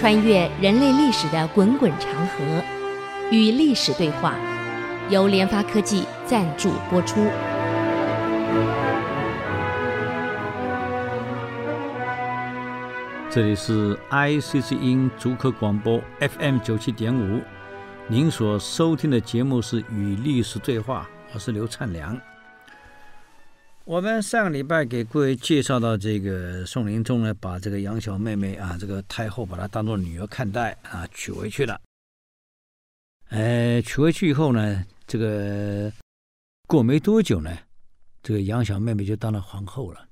穿越人类历史的滚滚长河，与历史对话，由联发科技赞助播出。这里是 IC 之音足科广播 FM 九七点五，您所收听的节目是《与历史对话》，我是刘灿良。我们上个礼拜给各位介绍到，这个宋宁宗呢，把这个杨小妹妹啊，这个太后把她当做女儿看待啊，娶回去了。呃，娶回去以后呢，这个过没多久呢，这个杨小妹妹就当了皇后了。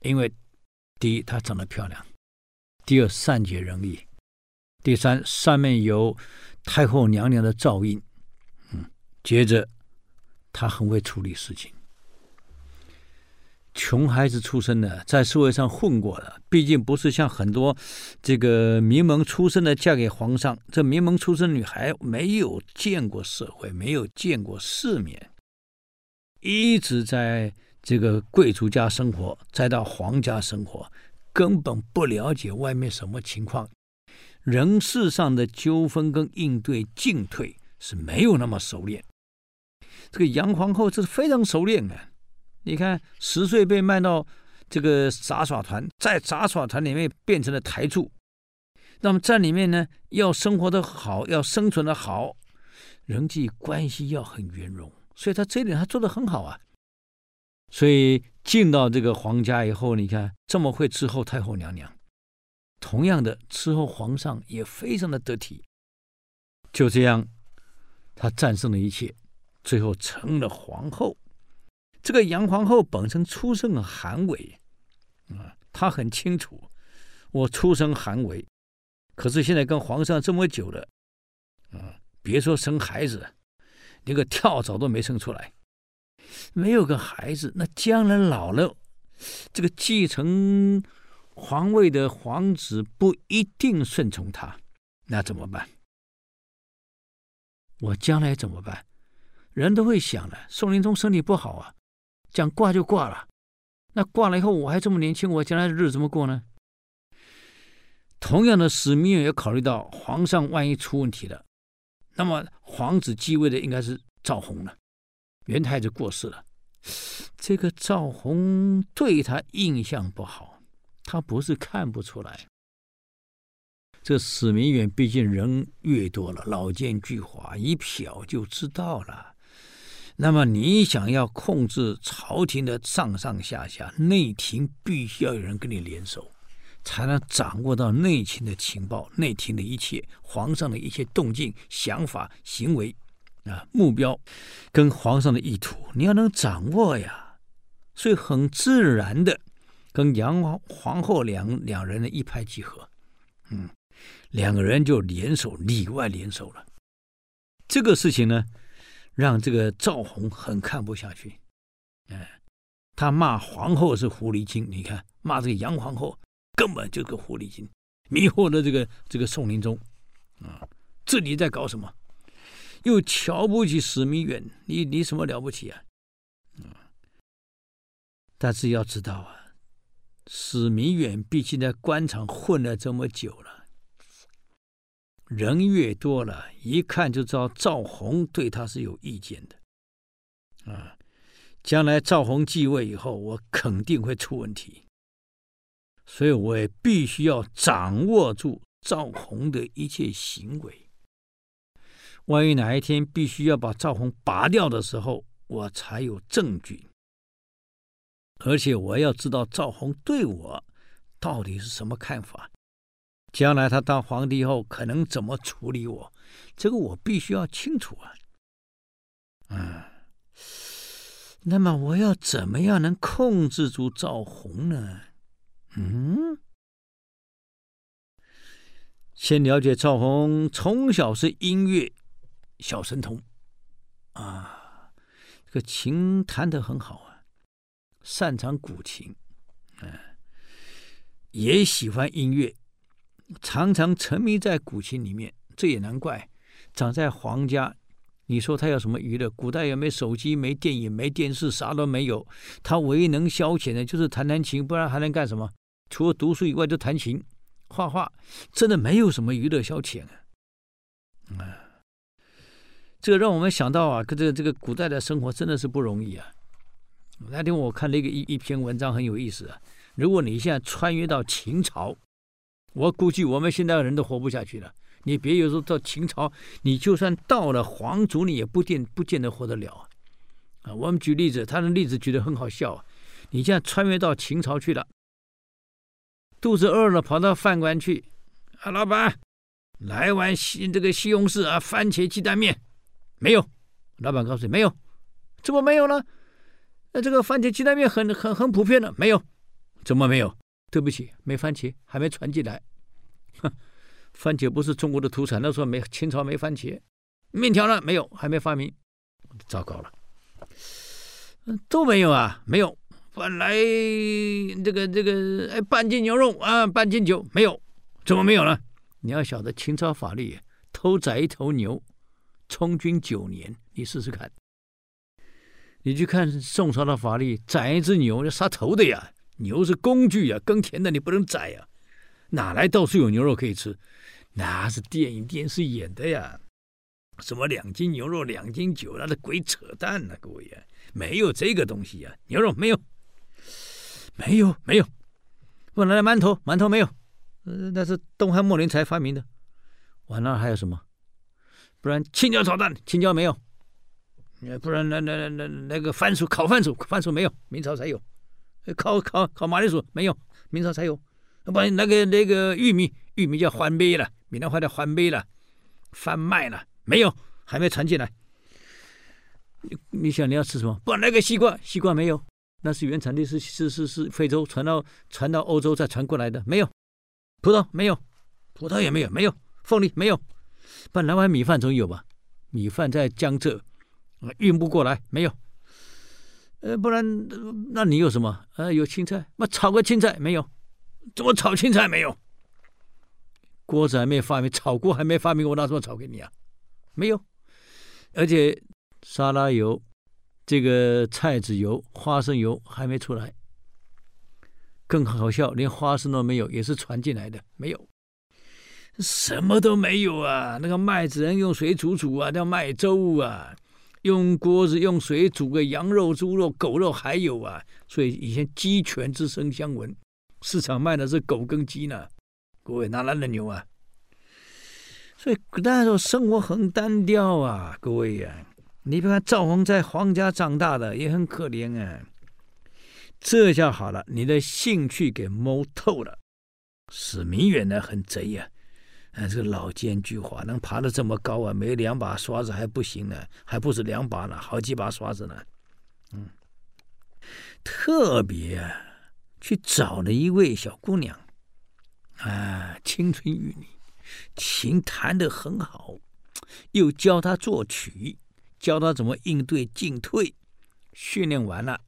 因为第一，她长得漂亮；第二，善解人意；第三，上面有太后娘娘的照应。嗯，接着她很会处理事情。穷孩子出身的，在社会上混过的，毕竟不是像很多这个名门出身的嫁给皇上。这名门出身女孩没有见过社会，没有见过世面，一直在这个贵族家生活，再到皇家生活，根本不了解外面什么情况，人事上的纠纷跟应对进退是没有那么熟练。这个杨皇后这是非常熟练的。你看，十岁被卖到这个杂耍团，在杂耍团里面变成了台柱。那么在里面呢，要生活的好，要生存的好，人际关系要很圆融，所以他这一点他做的很好啊。所以进到这个皇家以后，你看这么会伺候太后娘娘，同样的伺候皇上也非常的得体。就这样，他战胜了一切，最后成了皇后。这个杨皇后本身出身寒微，啊，她很清楚，我出身寒微，可是现在跟皇上这么久了，啊，别说生孩子，连个跳蚤都没生出来，没有个孩子，那将来老了，这个继承皇位的皇子不一定顺从他，那怎么办？我将来怎么办？人都会想的，宋宁宗身体不好啊。讲挂就挂了，那挂了以后我还这么年轻，我将来的日子怎么过呢？同样的，史弥远也考虑到皇上万一出问题了，那么皇子继位的应该是赵弘了。元太子过世了，这个赵弘对他印象不好，他不是看不出来。这史弥远毕竟人越多了，老奸巨猾，一瞟就知道了。那么你想要控制朝廷的上上下下，内廷必须要有人跟你联手，才能掌握到内廷的情报，内廷的一切，皇上的一切动静、想法、行为，啊，目标，跟皇上的意图，你要能掌握呀。所以很自然的，跟杨皇后两两人的一拍即合，嗯，两个人就联手，里外联手了。这个事情呢，让这个赵弘很看不下去，哎，他骂皇后是狐狸精，你看骂这个杨皇后根本就是个狐狸精，迷惑了这个这个宋宁宗，啊，这你在搞什么？又瞧不起史弥远，你你什么了不起啊？啊，但是要知道啊，史弥远毕竟在官场混了这么久了。人越多了，一看就知道赵弘对他是有意见的，啊，将来赵弘继位以后，我肯定会出问题，所以我也必须要掌握住赵弘的一切行为。万一哪一天必须要把赵弘拔掉的时候，我才有证据，而且我要知道赵弘对我到底是什么看法。将来他当皇帝后，可能怎么处理我？这个我必须要清楚啊！嗯，那么我要怎么样能控制住赵红呢？嗯，先了解赵红从小是音乐小神童啊，这个琴弹得很好啊，擅长古琴，嗯，也喜欢音乐。常常沉迷在古琴里面，这也难怪。长在皇家，你说他有什么娱乐？古代也没手机，没电影，没电视，啥都没有。他唯一能消遣的就是弹弹琴，不然还能干什么？除了读书以外，就弹琴。画画，真的没有什么娱乐消遣啊。啊，这个让我们想到啊，这个这个古代的生活真的是不容易啊。那天我看了一个一一篇文章，很有意思啊。如果你现在穿越到秦朝，我估计我们现在的人都活不下去了。你别有时候到秦朝，你就算到了皇族，你也不见不见得活得了啊。啊，我们举例子，他的例子举得很好笑啊。你现在穿越到秦朝去了，肚子饿了，跑到饭馆去，啊，老板，来碗西这个西红柿啊，番茄鸡蛋面，没有？老板告诉你没有，怎么没有呢？那这个番茄鸡蛋面很很很普遍的，没有。怎么没有？对不起，没番茄，还没传进来。哼，番茄不是中国的土产，那时候没清朝没番茄。面条呢？没有，还没发明。糟糕了，都没有啊，没有。本来这个这个哎，半斤牛肉啊，半斤酒没有，怎么没有呢？你要晓得清朝法律，偷宰一头牛，充军九年。你试试看，你去看宋朝的法律，宰一只牛要杀头的呀。牛是工具呀，耕田的你不能宰呀，哪来到处有牛肉可以吃？那是电影电视演的呀，什么两斤牛肉两斤酒，那是鬼扯淡呐，各位呀，没有这个东西呀，牛肉没有，没有没有，问来馒头馒头没有，那是东汉末年才发明的，完了还有什么？不然青椒炒蛋青椒没有，不然那那那那个番薯烤番薯番薯没有，明朝才有。烤烤烤马铃薯没有，明朝才有。不那个那个玉米，玉米叫番麦了，闽南话叫番麦了，番麦了没有，还没传进来。你你想你要吃什么？不那个西瓜，西瓜没有，那是原产地是是是是非洲传到传到欧洲再传过来的，没有。葡萄没有，葡萄也没有，没有。凤梨没有，不然那碗米饭总有吧？米饭在江浙，运不过来，没有。呃，不然，那你有什么？呃，有青菜，那炒个青菜没有？怎么炒青菜没有？锅子还没发明，炒锅还没发明，我拿什么炒给你啊？没有。而且沙拉油、这个菜籽油、花生油还没出来。更好笑，连花生都没有，也是传进来的，没有。什么都没有啊！那个麦子人用水煮煮啊，叫麦粥啊。用锅子用水煮个羊肉、猪肉、狗肉还有啊，所以以前鸡犬之声相闻，市场卖的是狗跟鸡呢。各位哪来的牛啊？所以那时候生活很单调啊，各位呀、你别看赵弘在皇家长大的也很可怜啊。这下好了，你的兴趣给摸透了。史明远呢，很贼呀、哎，这个老奸巨猾，能爬得这么高啊？没两把刷子还不行呢，还不止两把呢，好几把刷子呢。嗯，特别啊，去找了一位小姑娘，啊，青春玉女，琴弹得很好，又教她作曲，教她怎么应对进退。训练完了，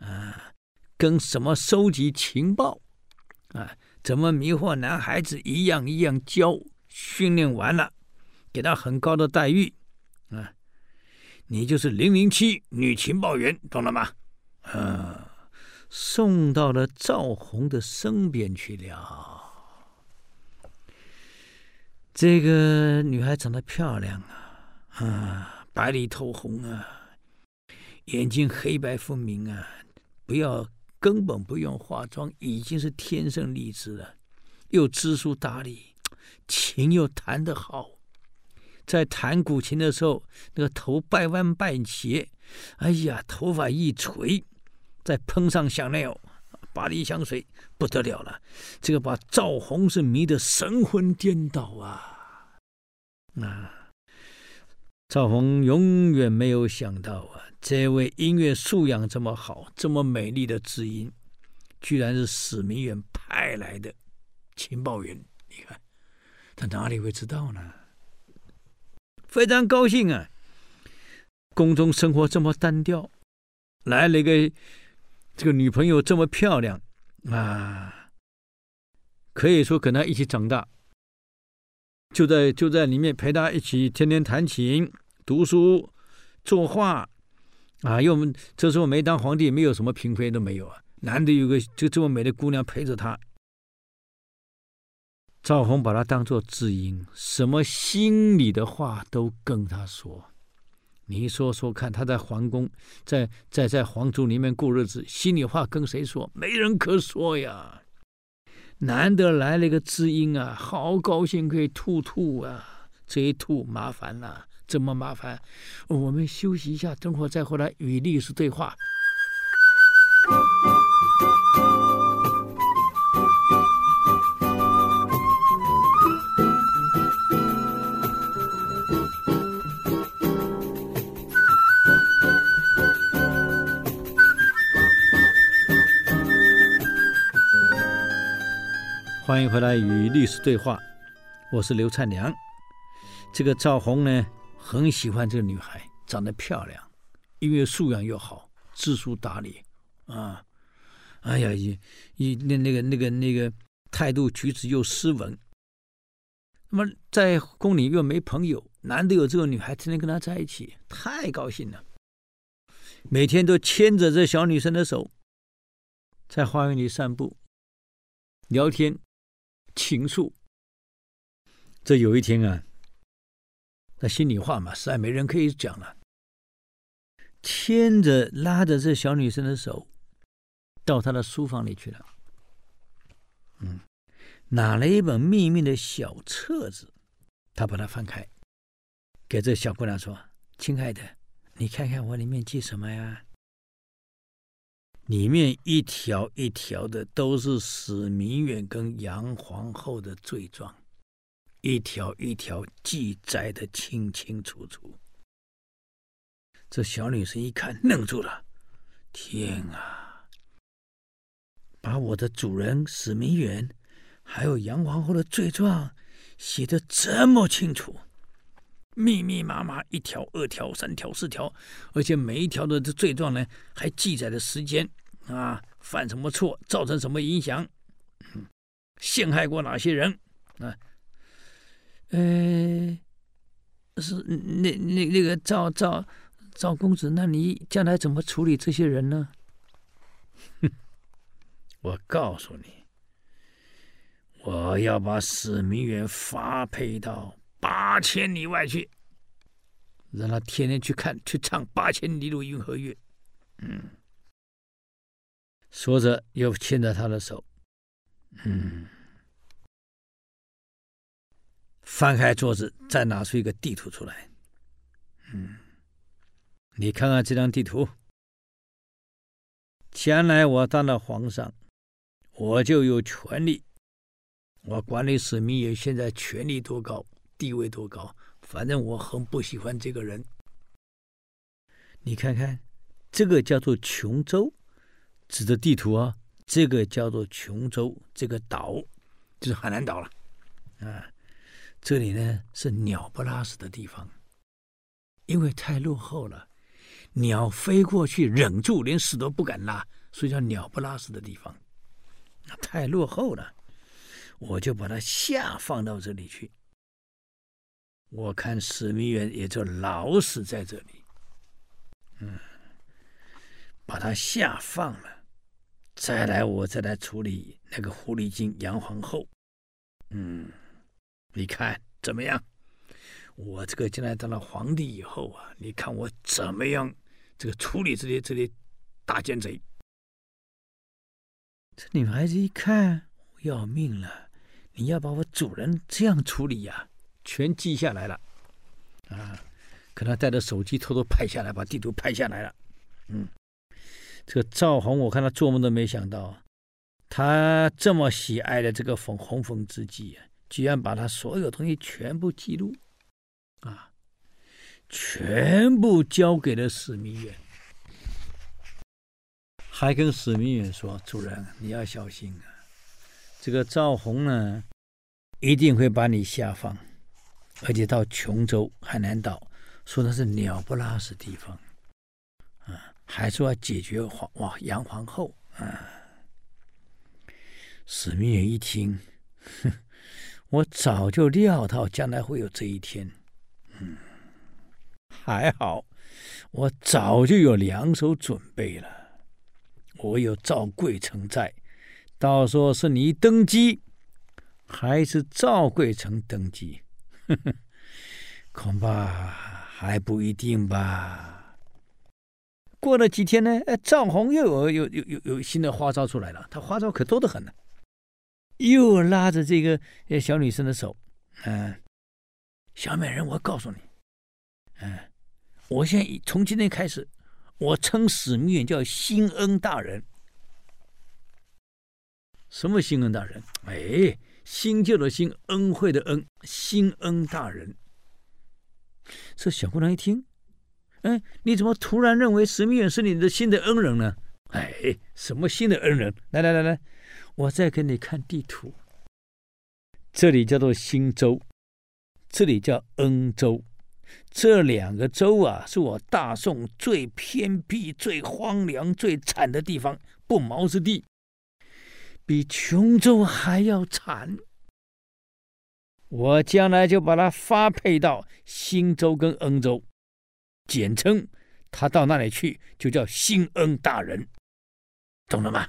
啊，跟什么收集情报，啊，怎么迷惑男孩子，一样一样教。训练完了，给他很高的待遇，啊，你就是零零七女情报员，懂了吗？啊，送到了赵红的身边去了。这个女孩长得漂亮啊，啊，白里透红啊，眼睛黑白分明啊，不要根本不用化妆，已经是天生丽质了，又知书达理。琴又弹得好，在弹古琴的时候，那个头半弯半斜，哎呀，头发一垂，再喷上香奈儿、巴黎香水，不得了了。这个把赵弘是迷得神魂颠倒啊！啊，赵弘永远没有想到啊，这位音乐素养这么好、这么美丽的知音，居然是史弥远派来的情报员。你看。他哪里会知道呢？非常高兴啊！宫中生活这么单调，来了一个这个女朋友这么漂亮啊，可以说跟他一起长大，就在就在里面陪他一起天天弹琴、读书、作画啊。因为我们这时候没当皇帝，没有什么嫔妃都没有啊，难得有个就这么美的姑娘陪着他。赵弘把他当做知音，什么心里的话都跟他说。你说说看，他在皇宫，在在在皇族里面过日子，心里话跟谁说？没人可说呀。难得来了一个知音啊，好高兴可以吐吐啊，这一吐麻烦了，怎么麻烦？我们休息一下，等会再回来与历史对话。欢迎回来与历史对话，我是刘灿良。这个赵弘呢，很喜欢这个女孩，长得漂亮，因为素养又好，知书达理啊。哎呀，一一那那个那个那个态度举止又斯文。那么在宫里又没朋友，难得有这个女孩天天跟他在一起，太高兴了。每天都牵着这小女生的手，在花园里散步、聊天。情愫。这有一天啊，那心里话嘛，实在没人可以讲了。牵着拉着这小女生的手，到她的书房里去了。嗯，拿了一本秘密的小册子，他把它翻开，给这小姑娘说：“亲爱的，你看看我里面记什么呀？”里面一条一条的都是史弥远跟杨皇后的罪状，一条一条记载的清清楚楚。这小女生一看，愣住了：“天啊！把我的主人史弥远，还有杨皇后的罪状写得这么清楚，密密麻麻，一条、二条、三条、四条，而且每一条的这罪状呢，还记载了时间。”啊，犯什么错，造成什么影响？陷害过哪些人？啊，呃，是那那那个赵赵赵公子，那你将来怎么处理这些人呢？哼，我告诉你，我要把史明远发配到八千里外去，让他天天去看去唱《八千里路云和月》。嗯。说着，又牵着他的手，嗯，翻开桌子，再拿出一个地图出来，嗯，你看看这张地图。将来我当了皇上，我就有权力，我管理史弥远现在权力多高，地位多高，反正我很不喜欢这个人。你看看，这个叫做琼州。指着地图啊，这个叫做琼州，这个岛就是海南岛了，啊，这里呢是鸟不拉屎的地方，因为太落后了，鸟飞过去忍住，连屎都不敢拉，所以叫鸟不拉屎的地方，太落后了，我就把它下放到这里去，我看史弥远也就老死在这里，嗯，把他下放了。再来，我再来处理那个狐狸精杨皇后。嗯，你看怎么样？我这个将来当了皇帝以后啊，你看我怎么样？这个处理这些这些大奸贼。这女孩子一看，要命了！你要把我主人这样处理呀？全记下来了。啊，可能带着手机偷偷拍下来，把地图拍下来了。嗯。这个赵弘，我看他做梦都没想到，他这么喜爱的这个缝红缝织机啊，居然把他所有东西全部记录，啊，全部交给了史弥远，还跟史弥远说：“主人，你要小心啊，这个赵弘呢，一定会把你下放，而且到琼州海南岛，说的是鸟不拉屎地方。”啊还说要解决皇哇杨皇后啊！史弥远一听，哼，我早就料到将来会有这一天。嗯，还好，我早就有两手准备了。我有赵贵成在，到时候是你登基，还是赵贵成登基？呵呵，恐怕还不一定吧。过了几天呢？哎，赵红又有有有有有新的花招出来了。他花招可多得很呢。又拉着这个小女生的手，嗯，小美人，我告诉你，嗯，我现在从今天开始，我称史弥远叫新恩大人。什么新恩大人？哎，新旧的新，恩惠的恩，新恩大人。这小姑娘一听，哎，你怎么突然认为史弥远是你的新的恩人呢？哎，什么新的恩人？来来来来。我再给你看地图，这里叫做新州，这里叫恩州，这两个州啊，是我大宋最偏僻、最荒凉、最惨的地方，不毛之地，比琼州还要惨。我将来就把他发配到新州跟恩州，简称他到那里去就叫新恩大人，懂了吗？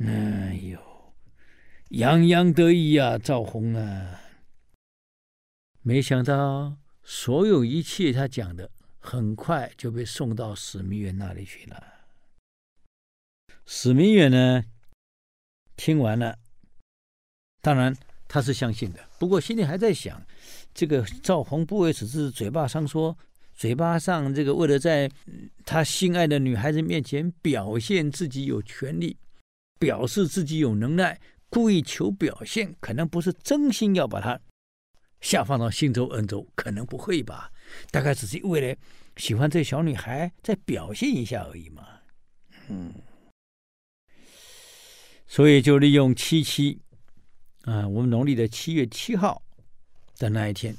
哎呦，洋洋得意啊，赵红啊！没想到所有一切他讲的，很快就被送到史密园那里去了。史明远呢，听完了，当然他是相信的，不过心里还在想：这个赵弘不为此事嘴巴上说，嘴巴上这个为了在他心爱的女孩子面前表现自己有权力。表示自己有能耐，故意求表现，可能不是真心要把他下放到新州、恩州，可能不会吧？大概只是为了喜欢这小女孩，再表现一下而已嘛。嗯，所以就利用七七啊，我们农历的七月七号的那一天，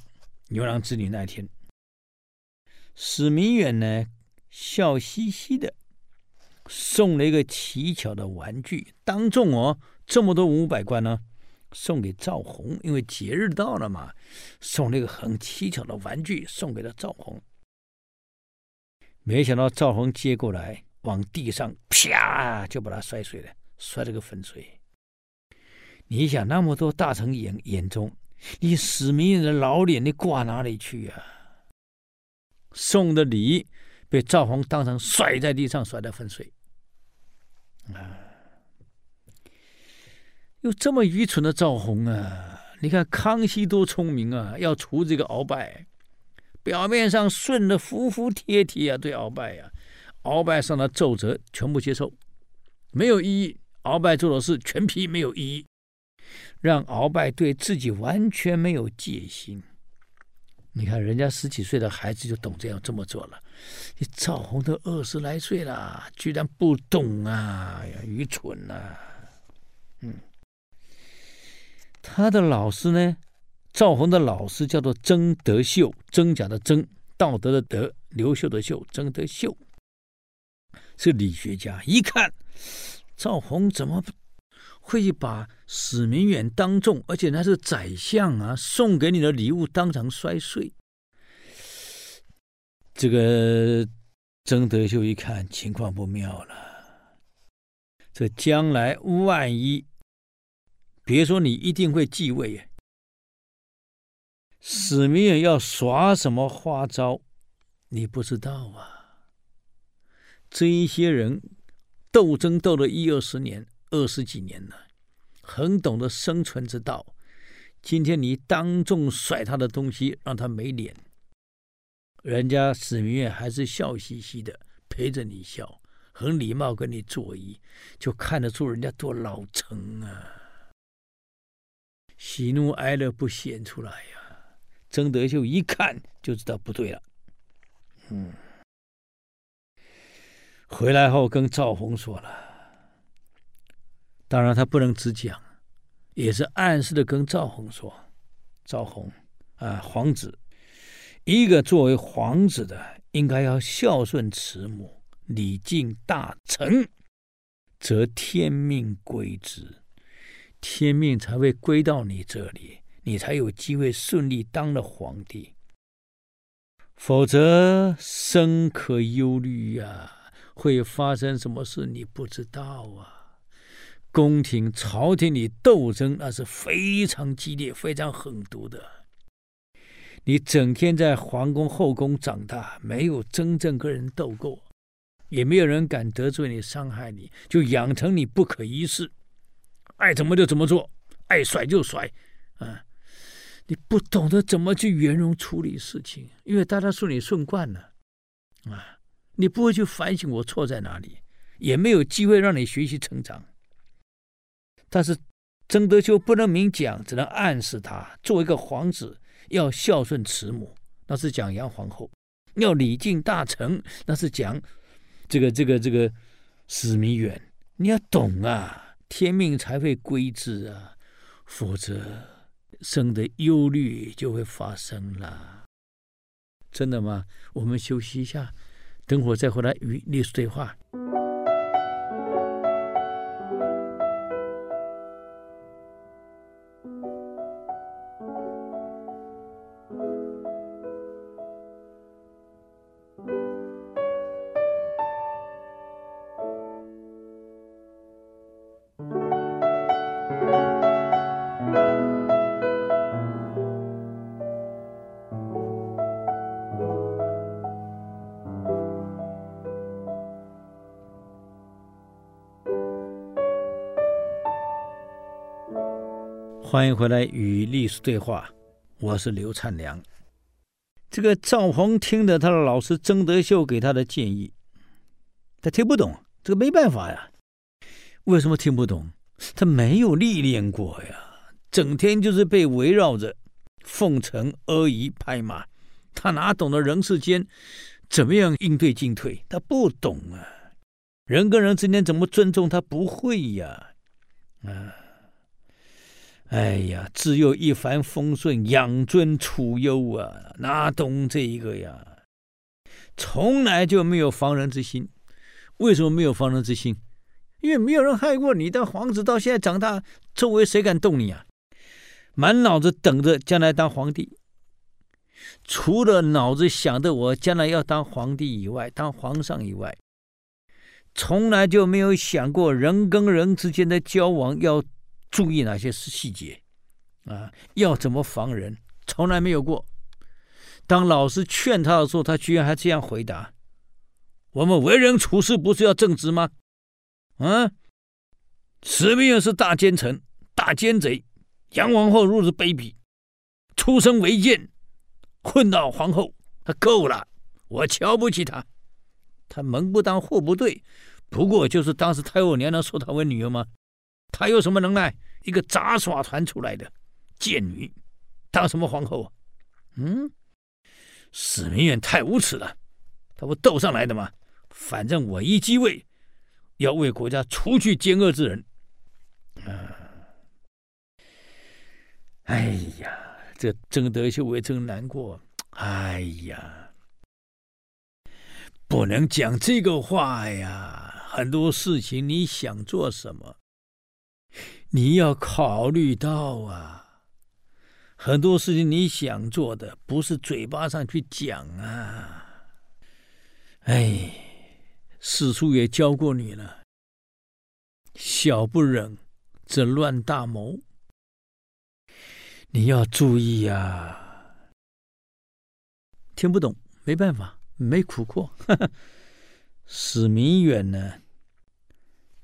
牛郎织女那一天，史弥远呢，笑嘻嘻的。送了一个奇巧的玩具，当众哦，这么多文武百官呢，送给赵弘，因为节日到了嘛，送了一个很奇巧的玩具送给了赵弘。没想到赵弘接过来，往地上啪就把它摔碎了，摔了个粉碎。你想那么多大臣眼眼中，你史弥远的老脸你挂哪里去呀、啊？送的礼被赵弘当场摔在地上，摔得粉碎。啊！有这么愚蠢的赵弘啊！你看康熙多聪明啊！要除这个鳌拜，表面上顺的服服帖帖啊，对鳌拜呀，鳌拜上的奏折全部接受，没有异议。鳌拜做的事全批没有意义，让鳌拜对自己完全没有戒心。你看，人家十几岁的孩子就懂这样这么做了，你赵弘都二十来岁了，居然不懂啊！呀，愚蠢啊！嗯，他的老师呢？赵弘的老师叫做曾德秀，真假的真，道德的德，刘秀的秀，曾德秀是理学家。一看赵弘怎么会把史明远当众，而且那是宰相啊，送给你的礼物当场摔碎。这个曾德秀一看情况不妙了，这将来万一，别说你一定会继位，史明远要耍什么花招，你不知道啊。这一些人斗争斗了一二十年。二十几年了，很懂得生存之道。今天你当众甩他的东西，让他没脸，人家史明月还是笑嘻嘻的陪着你笑，很礼貌跟你作揖，就看得出人家多老成啊。喜怒哀乐不显出来呀、曾德秀一看就知道不对了，嗯，回来后跟赵弘说了。当然，他不能只讲，也是暗示的跟赵弘说：“赵弘啊，皇子，一个作为皇子的，应该要孝顺慈母，礼敬大臣，则天命归之，天命才会归到你这里，你才有机会顺利当了皇帝。否则，深可忧虑呀，会发生什么事你不知道啊。”宫廷、朝廷里斗争那是非常激烈、非常狠毒的。你整天在皇宫后宫长大，没有真正跟人斗过，也没有人敢得罪你、伤害你，就养成你不可一世，爱怎么就怎么做，爱甩就甩，啊！你不懂得怎么去圆融处理事情，因为大家说你顺惯了，啊，你不会去反省我错在哪里，也没有机会让你学习成长。但是曾德修不能明讲，只能暗示他，作为一个皇子要孝顺慈母，那是讲杨皇后；要礼敬大臣，那是讲这个这个这个史弥远。你要懂啊，天命才会归之啊，否则。生的忧虑就会发生了，真的吗？我们休息一下，等会儿再回来与历史对话。欢迎回来与历史对话，我是刘灿良。这个赵弘听着他的老师曾德秀给他的建议，他听不懂，这个没办法呀。为什么听不懂？他没有历练过呀，整天就是被围绕着奉承、阿谀、拍马，他哪懂得人世间怎么样应对进退？他不懂啊，人跟人之间怎么尊重？他不会呀，啊。哎呀，只有一帆风顺，养尊处优啊，哪懂这一个呀？从来就没有防人之心。为什么没有防人之心？因为没有人害过你。当皇子到现在长大，周围谁敢动你啊？满脑子等着将来当皇帝，除了脑子想着我将来要当皇帝以外，当皇上以外，从来就没有想过人跟人之间的交往要。注意哪些是细节啊？要怎么防人？从来没有过。当老师劝他的时候，他居然还这样回答：“我们为人处事不是要正直吗？”啊，史弥远是大奸臣、大奸贼，杨皇后如此卑鄙，出身为贱，混到皇后，他够了。我瞧不起他，他门不当户不对，不过就是当时太后娘娘收她为女儿吗？他有什么能耐？一个杂耍团出来的贱女，当什么皇后啊？嗯，史明远太无耻了，他不斗上来的吗？反正我一继位，要为国家除去奸恶之人。啊！哎呀，这曾德秀为真难过。哎呀，不能讲这个话呀！很多事情你想做什么？你要考虑到啊，很多事情你想做的，不是嘴巴上去讲啊。哎，史书也教过你了，小不忍则乱大谋。你要注意呀，听不懂没办法，没苦过。史明远呢，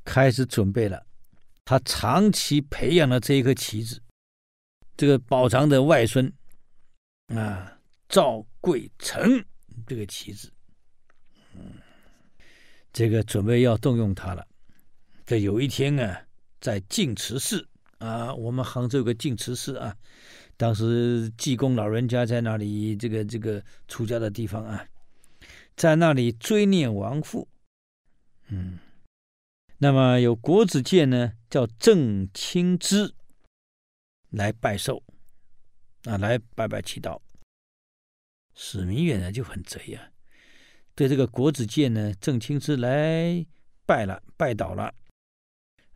开始准备了。他长期培养了这一颗棋子，这个宝藏的外孙啊，赵贵成这个棋子，嗯，这个准备要动用他了。这有一天啊，在净慈寺啊，我们杭州有个净慈寺啊，当时济公老人家在那里，这个这个出家的地方啊，在那里追念亡父，嗯。那么有国子监呢，叫郑清之来拜寿，啊，来拜拜祈祷。史弥远呢就很贼呀、啊，对这个国子监呢，郑清之来拜了，拜倒了，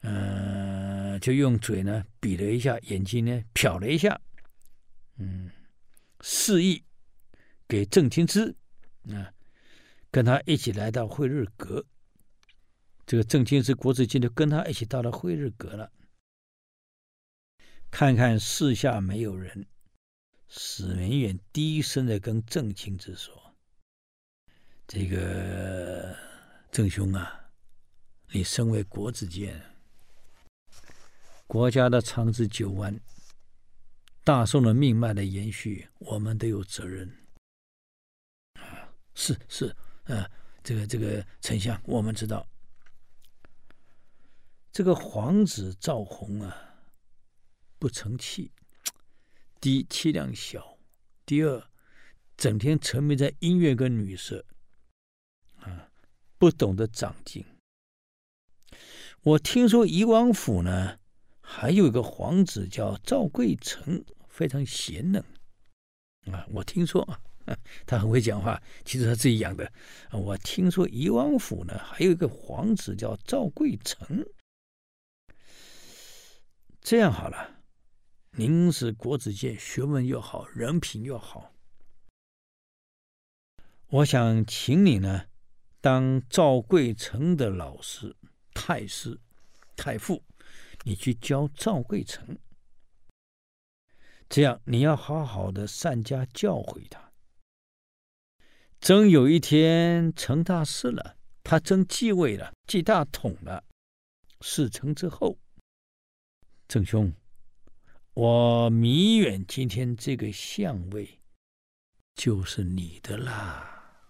嗯、就用嘴呢比了一下，眼睛呢瞟了一下，嗯，示意给郑清之啊，跟他一起来到惠日阁。这个郑清之、国子监就跟他一起到了惠日阁了。看看四下没有人，史弥远低声的跟郑清之说：“这个郑兄啊，你身为国子监，国家的长治久安，大宋的命脉的延续，我们都有责任。啊，是是，啊，这个这个丞相，我们知道。”这个皇子赵弘啊，不成器。第一，气量小；第二，整天沉迷在音乐跟女色，啊，不懂得长进。我听说仪王府呢，还有一个皇子叫赵贵成，非常贤能。啊，我听说啊，他很会讲话，其实他自己养的。我听说仪王府呢，还有一个皇子叫赵贵成。这样好了，您是国子监，学问又好，人品又好，我想请你呢，当赵贵成的老师、太师、太傅，你去教赵贵成。这样你要好好的善加教诲他。真有一天成大事了，他真继位了，继大统了，事成之后。郑兄，我弥远今天这个相位就是你的啦。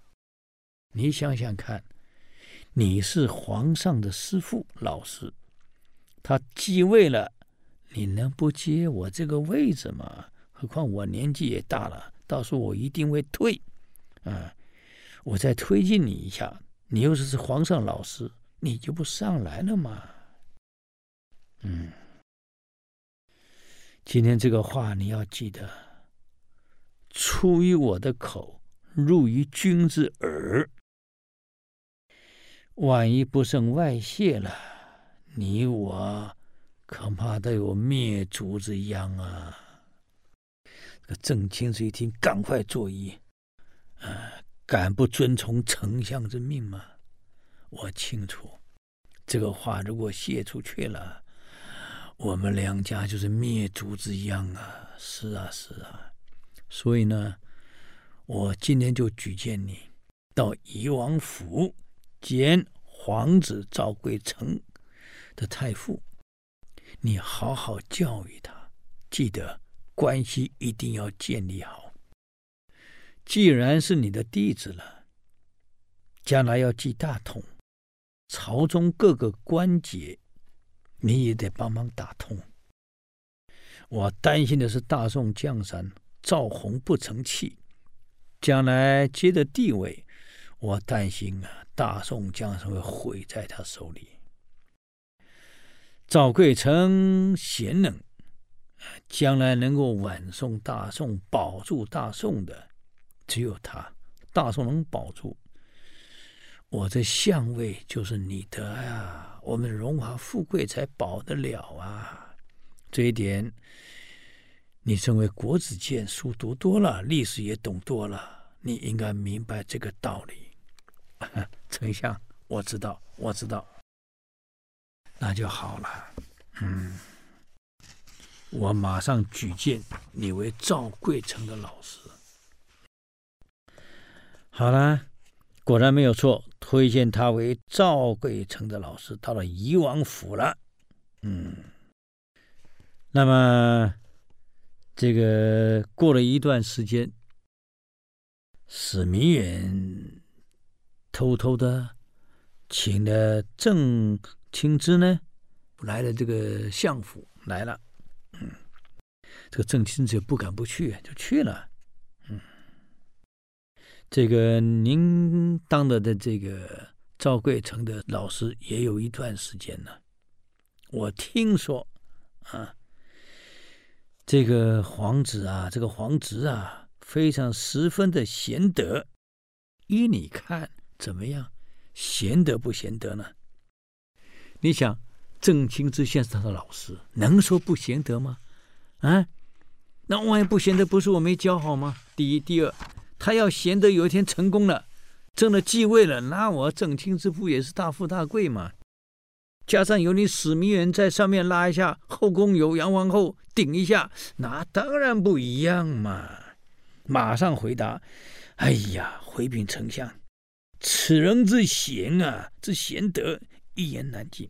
你想想看，你是皇上的师傅老师，他继位了，你能不接我这个位置吗？何况我年纪也大了，到时候我一定会退啊！我再推进你一下，你又是皇上老师，你就不上来了吗？嗯。今天这个话你要记得，出于我的口，入于君之耳。万一不慎外泄了，你我恐怕都有灭族之殃啊！这个郑清之一听，赶快作揖：“啊，敢不遵从丞相之命吗？我清楚，这个话如果泄出去了。”我们两家就是灭族之殃啊！是啊，是啊。所以呢，我今天就举荐你到仪王府见皇子赵贵成的太傅，你好好教育他，记得关系一定要建立好。既然是你的弟子了，将来要继大统，朝中各个关节。你也得帮忙打通。我担心的是大宋江山，赵弘不成器，将来接的帝位，我担心啊，大宋江山会毁在他手里。赵贵成贤能，将来能够挽送大宋、保住大宋的，只有他。大宋能保住，我这相位就是你的呀。我们荣华富贵才保得了啊！这一点，你身为国子监，书读多了，历史也懂多了，你应该明白这个道理。丞相，我知道，我知道，那就好了。嗯，我马上举荐你为赵贵成的老师。好了。果然没有错，推荐他为赵贵成的老师，到了仪王府了。嗯，那么这个过了一段时间，史弥远偷偷的请了郑清之呢，来了这个相府来了。嗯，这个郑清之不敢不去，就去了。这个您当的的这个赵贵成的老师也有一段时间了，我听说啊，这个皇子啊，这个皇侄啊，非常十分的贤德。依你看怎么样？贤德不贤德呢？你想，郑清之现在是他的老师，能说不贤德吗？啊，那万一不贤德，不是我没教好吗？第一，第二。他要贤德有一天成功了，真的继位了，那我郑清之父也是大富大贵嘛？加上有你史弥远在上面拉一下，后宫有杨皇后顶一下，那当然不一样嘛。马上回答：“哎呀，回禀丞相，此人之贤啊，之贤德，一言难尽。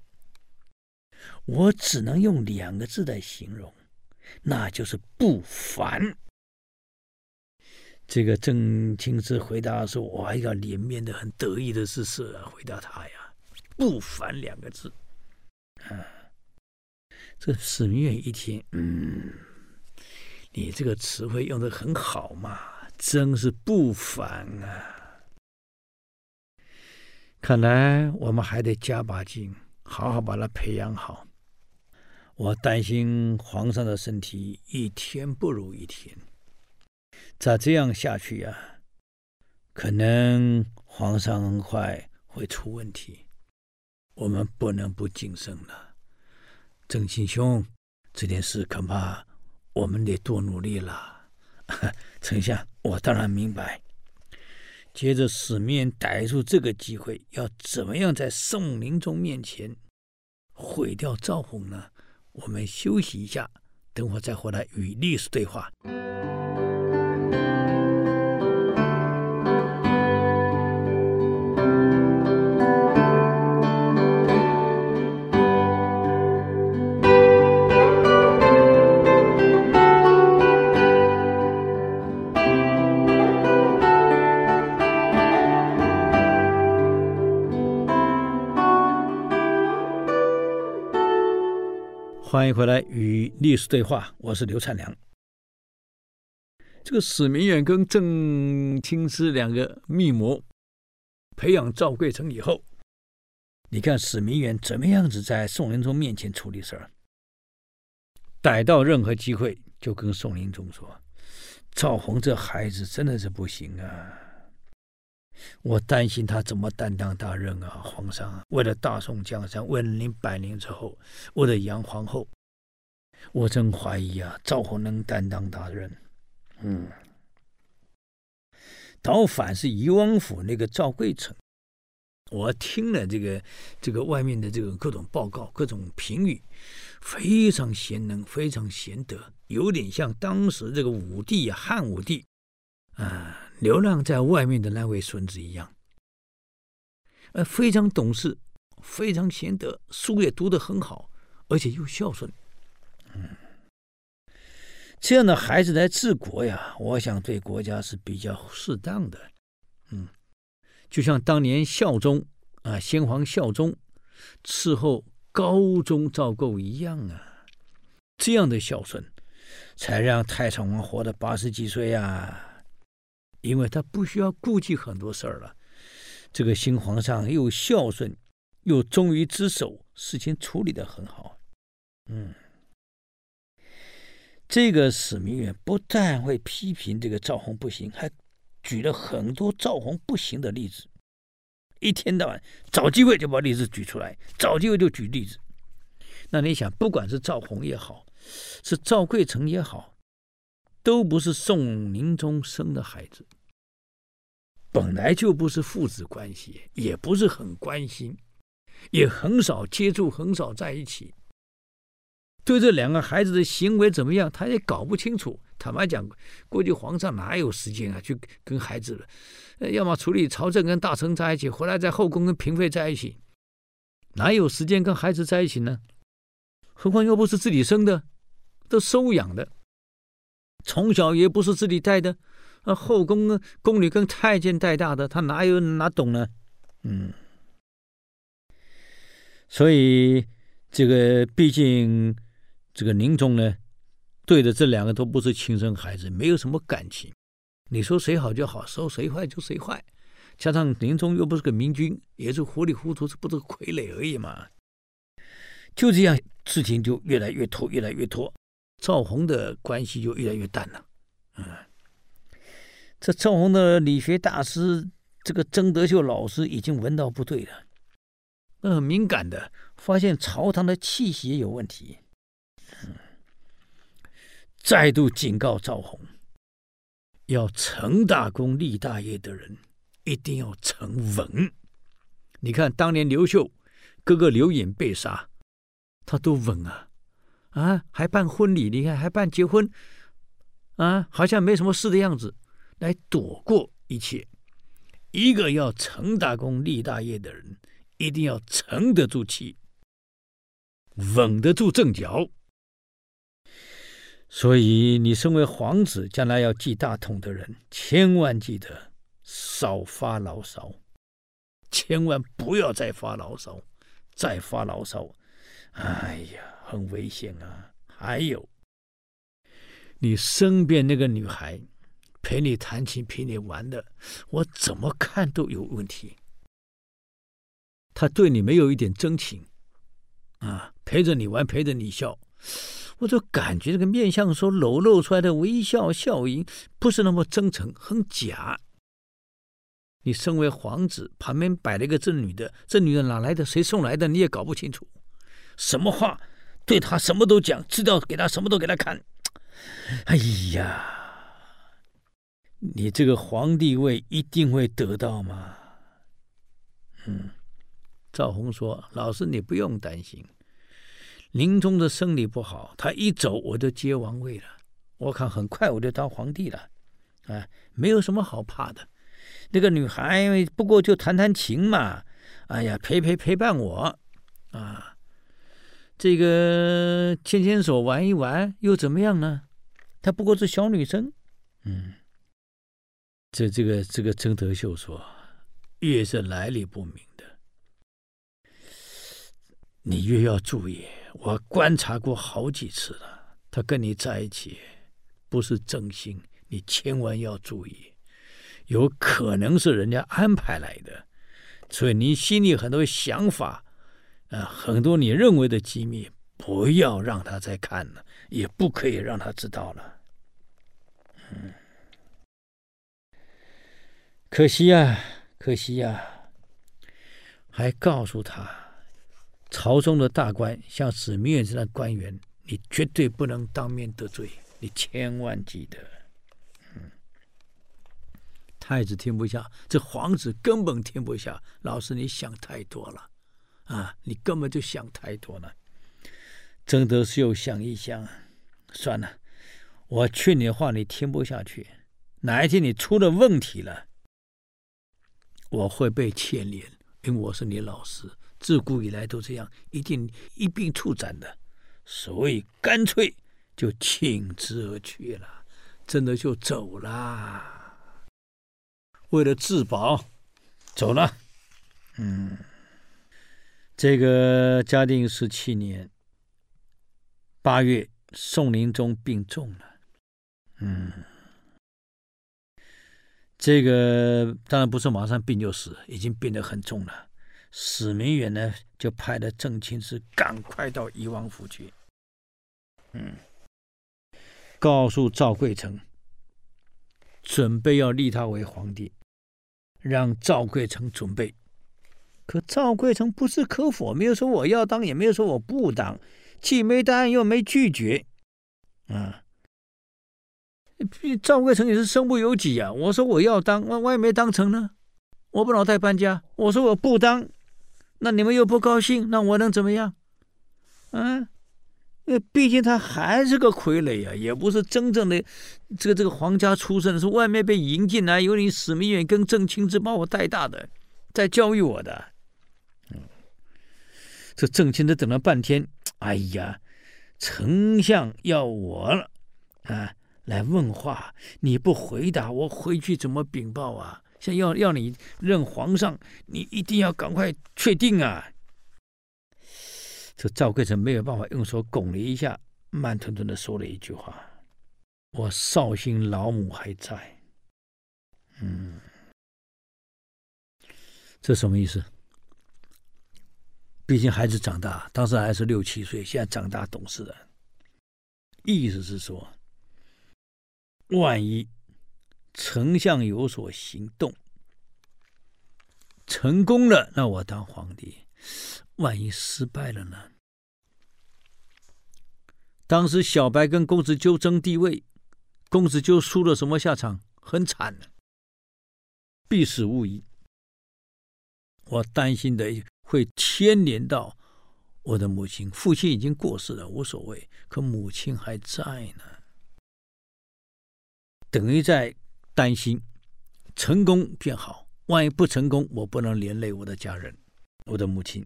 我只能用两个字来形容，那就是不凡。”这个郑清之回答说：“我一个脸面的很得意的是是回答他呀，不凡两个字。”啊，这史弥远一听，嗯，你这个词汇用的很好嘛，真是不凡啊！看来我们还得加把劲，好好把他培养好。我担心皇上的身体一天不如一天，再这样下去呀、可能皇上很快会出问题。我们不能不谨慎了，郑亲兄，这件事恐怕我们得多努力了。丞相，我当然明白。接着，史弥远逮住这个机会，要怎么样在宋宁宗面前毁掉赵弘呢？我们休息一下，等会再回来与历史对话。欢迎回来与历史对话，我是刘灿良。这个史明远跟郑清之两个密谋培养赵贵成以后，你看史明远怎么样子在宋仁宗面前处理事儿？逮到任何机会就跟宋仁宗说：“赵弘这孩子真的是不行啊。”我担心他怎么担当大任啊，皇上！为了大宋江山，为了您百年之后，为了杨皇后，我真怀疑啊，赵弘能担当大任。嗯，倒反是仪王府那个赵贵成，我听了这个这个外面的这个各种报告、各种评语，非常贤能，非常贤德，有点像当时这个武帝汉武帝啊。流浪在外面的那位孙子一样，呃，非常懂事，非常贤德，书也读得很好，而且又孝顺。嗯，这样的孩子来治国呀，我想对国家是比较适当的。嗯，就像当年孝宗啊，先皇孝宗伺候高宗赵构一样啊，这样的孝顺，才让太上皇活到八十几岁呀。因为他不需要顾忌很多事儿了，这个新皇上又孝顺，又忠于职守，事情处理的很好。嗯，这个史弥远不但会批评这个赵弘不行，还举了很多赵弘不行的例子，一天到晚找机会就把例子举出来，找机会就举例子。那你想，不管是赵弘也好，是赵贵成也好。都不是宋宁宗生的孩子，本来就不是父子关系，也不是很关心，也很少接触，很少在一起。对这两个孩子的行为怎么样，他也搞不清楚。坦白讲，过去皇上哪有时间啊，去跟孩子了？要么处理朝政跟大臣在一起，回来在后宫跟嫔妃在一起，哪有时间跟孩子在一起呢？何况又不是自己生的，都收养的。从小也不是自己带的，啊，后宫，宫女跟太监带大的，他哪有哪懂呢？嗯，所以这个毕竟这个宁宗呢，对的这两个都不是亲生孩子，没有什么感情。你说谁好就好，说谁坏就谁坏。加上宁宗又不是个明君，也是糊里糊涂，是不是傀儡而已嘛？就这样，事情就越来越拖，越来越拖。赵弘的关系就越来越淡了，嗯，这赵弘的理学大师这个曾德秀老师已经闻到不对了，那很敏感的发现朝堂的气息有问题，嗯，再度警告赵弘，要成大功立大业的人一定要沉稳。你看当年刘秀哥哥刘演被杀，他都稳啊，啊，还办婚礼，你看还办结婚，啊，好像没什么事的样子，来躲过一切。一个要成大功立大业的人，一定要沉得住气，稳得住阵脚。所以，你身为皇子，将来要继大统的人，千万记得少发牢骚，千万不要再发牢骚，再发牢骚，哎呀，很危险啊！还有，你身边那个女孩陪你弹琴、陪你玩的，我怎么看都有问题。她对你没有一点真情啊，陪着你玩，陪着你笑。我就感觉这个面相所裸露出来的微笑笑意不是那么真诚，很假。你身为皇子，旁边摆了一个这女的，这女的哪来的？谁送来的？你也搞不清楚。什么话对他什么都讲，知道给他什么都给他看。哎呀，你这个皇帝位一定会得到吗？嗯，赵宏说：“老师，你不用担心。”临终的生理不好，他一走我就接王位了。我看很快我就当皇帝了，啊，没有什么好怕的。那个女孩不过就弹弹琴嘛，哎呀，陪陪陪伴我，啊，这个牵牵手玩一玩又怎么样呢？她不过是小女生，嗯。这这个这个曾德秀说，越是来历不明的，你越要注意。我观察过好几次了，他跟你在一起不是真心，你千万要注意，有可能是人家安排来的，所以你心里很多想法，啊，很多你认为的机密，不要让他再看了，也不可以让他知道了。嗯，可惜呀，可惜呀，还告诉他。朝中的大官，像史弥远这样的官员，你绝对不能当面得罪，你千万记得。太子听不下，这皇子根本听不下。老师，你想太多了，啊，你根本就想太多了。曾德秀想一想，算了，我劝你的话你听不下去，哪一天你出了问题了，我会被牵连，因为我是你老师。自古以来都这样，一定一并处斩的，所以干脆就请之而去了，真的就走了。为了自保，走了。嗯，这个嘉定十七年八月，宋宁宗病重了。嗯，这个当然不是马上病就死，已经病得很重了。史弥远呢，就派了郑清之赶快到仪王府去，嗯，告诉赵贵成，准备要立他为皇帝，让赵贵成准备。可赵贵成不置可否，没有说我要当，也没有说我不当，既没答应又没拒绝，啊，赵贵成也是身不由己啊。我说我要当，我我也没当成呢，我不脑袋搬家。我说我不当。那你们又不高兴，那我能怎么样？嗯，因为毕竟他还是个傀儡呀、啊，也不是真正的这个这个皇家出身，是外面被引进来，由你史明远跟郑清之把我带大的，在教育我的。这郑清之等了半天，哎呀，丞相要我了啊，来问话，你不回答，我回去怎么禀报啊？像要要你认皇上，你一定要赶快确定啊！这赵贵成没有办法，用手拱了一下，慢吞吞的说了一句话：“我绍兴老母还在。”嗯，这什么意思？毕竟孩子长大，当时还是六七岁，现在长大懂事了。意思是说，万一……丞相有所行动，成功了，那我当皇帝；万一失败了呢？当时小白跟公子纠争帝位，公子纠输了，什么下场？很惨的，必死无疑。我担心的一会牵连到我的母亲。父亲已经过世了，无所谓，可母亲还在呢，等于在担心成功便好，万一不成功，我不能连累我的家人，我的母亲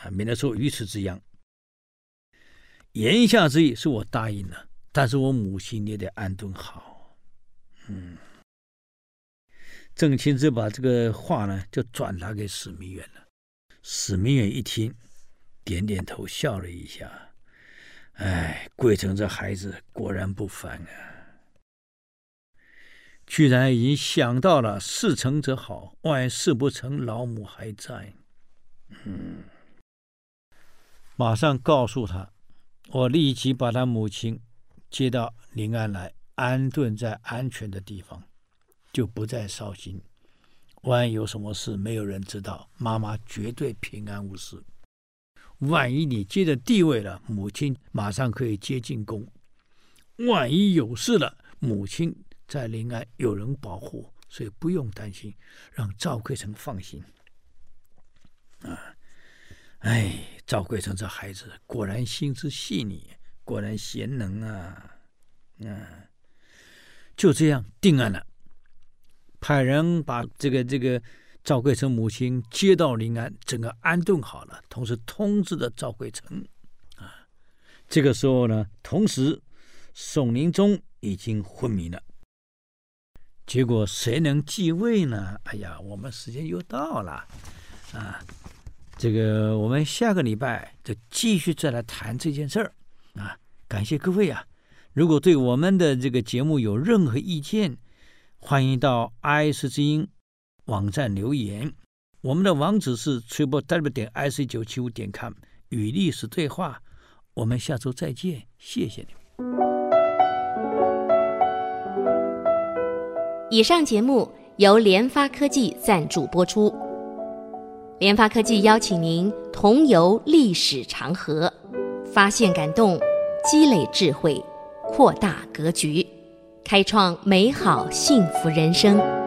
啊，免得受鱼池之殃。言下之意是我答应了，但是我母亲也得安顿好。嗯，郑清之把这个话呢，就转达给史弥远了。史明远一听，点点头，笑了一下。哎，桂成这孩子果然不凡啊！居然已经想到了事成则好，万事不成，老母还在。嗯，马上告诉他。我立即把他母亲接到临安来，安顿在安全的地方，就不再烧心。万一有什么事，没有人知道，妈妈绝对平安无事。万一你接着地位了，母亲马上可以接进宫。万一有事了，母亲在临安有人保护，所以不用担心，让赵贵成放心。啊。哎，赵贵成这孩子果然心思细腻，果然贤能啊！嗯，就这样定案了，派人把这个这个赵贵成母亲接到临安，整个安顿好了，同时通知了赵贵成啊。这个时候呢，同时宋宁宗已经昏迷了。结果谁能继位呢？哎呀，我们时间又到了啊！这个我们下个礼拜就继续再来谈这件事儿啊！感谢各位啊！如果对我们的这个节目有任何意见，欢迎到 IC 之音网站留言。我们的网址是 triplew 点 ic 九七五点 com 与历史对话。我们下周再见，谢谢你。以上节目由联发科技赞助播出。联发科技邀请您同游历史长河，发现感动，积累智慧，扩大格局，开创美好幸福人生。